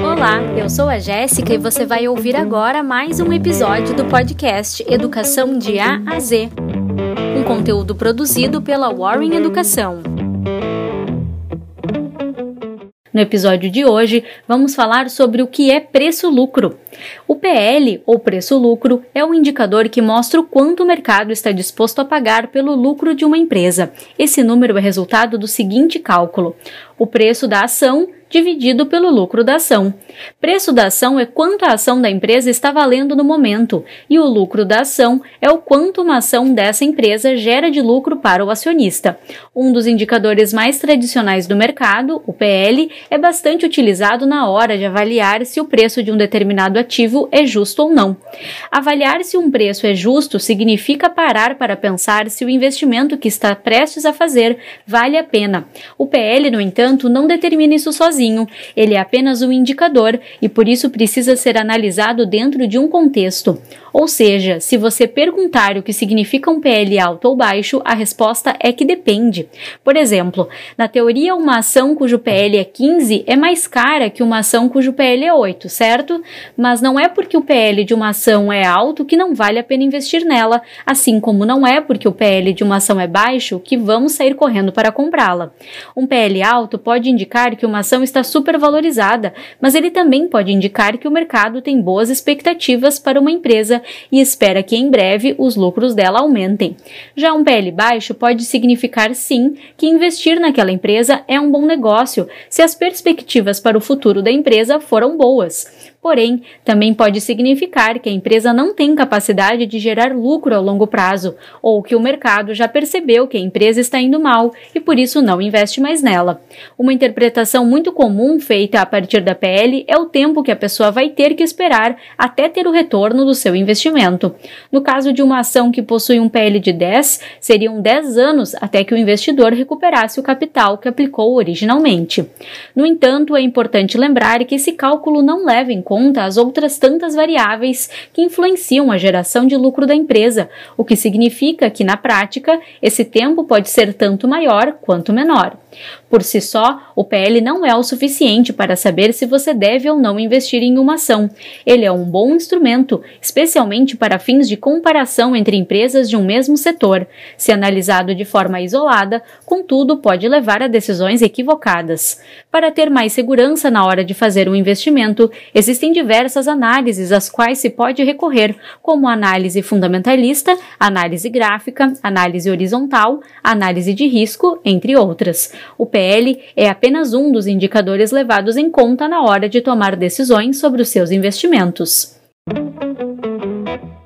Olá, eu sou a Jéssica e você vai ouvir agora mais um episódio do podcast Educação de A a Z, um conteúdo produzido pela Warren Educação. No episódio de hoje, vamos falar sobre o que é preço-lucro. O PL, ou preço-lucro, é o indicador que mostra o quanto o mercado está disposto a pagar pelo lucro de uma empresa. Esse número é resultado do seguinte cálculo: o preço da ação dividido pelo lucro da ação. Preço da ação é quanto a ação da empresa está valendo no momento, e o lucro da ação é o quanto uma ação dessa empresa gera de lucro para o acionista. Um dos indicadores mais tradicionais do mercado, o PL, é bastante utilizado na hora de avaliar se o preço de um determinado ativo é justo ou não. Avaliar se um preço é justo significa parar para pensar se o investimento que está prestes a fazer vale a pena. O PL, no entanto, não determina isso sozinho sozinho, ele é apenas um indicador e por isso precisa ser analisado dentro de um contexto. Ou seja, se você perguntar o que significa um PL alto ou baixo, a resposta é que depende. Por exemplo, na teoria, uma ação cujo PL é 15 é mais cara que uma ação cujo PL é 8, certo? Mas não é porque o PL de uma ação é alto que não vale a pena investir nela, assim como não é porque o PL de uma ação é baixo que vamos sair correndo para comprá-la. Um PL alto pode indicar que uma ação está supervalorizada, mas ele também pode indicar que o mercado tem boas expectativas para uma empresa e espera que em breve os lucros dela aumentem. Já um PL baixo pode significar sim que investir naquela empresa é um bom negócio se as perspectivas para o futuro da empresa foram boas. Porém, também pode significar que a empresa não tem capacidade de gerar lucro ao longo prazo, ou que o mercado já percebeu que a empresa está indo mal e por isso não investe mais nela. Uma interpretação muito comum feita a partir da PL é o tempo que a pessoa vai ter que esperar até ter o retorno do seu investimento. No caso de uma ação que possui um PL de 10, seriam 10 anos até que o investidor recuperasse o capital que aplicou originalmente. No entanto, é importante lembrar que esse cálculo não leva em conta conta as outras tantas variáveis que influenciam a geração de lucro da empresa, o que significa que, na prática, esse tempo pode ser tanto maior quanto menor. Por si só, o PL não é o suficiente para saber se você deve ou não investir em uma ação. Ele é um bom instrumento, especialmente para fins de comparação entre empresas de um mesmo setor. Se analisado de forma isolada, contudo, pode levar a decisões equivocadas. Para ter mais segurança na hora de fazer um investimento, existem diversas análises às quais se pode recorrer, como análise fundamentalista, análise gráfica, análise horizontal, análise de risco, entre outras. O PL é apenas um dos indicadores levados em conta na hora de tomar decisões sobre os seus investimentos.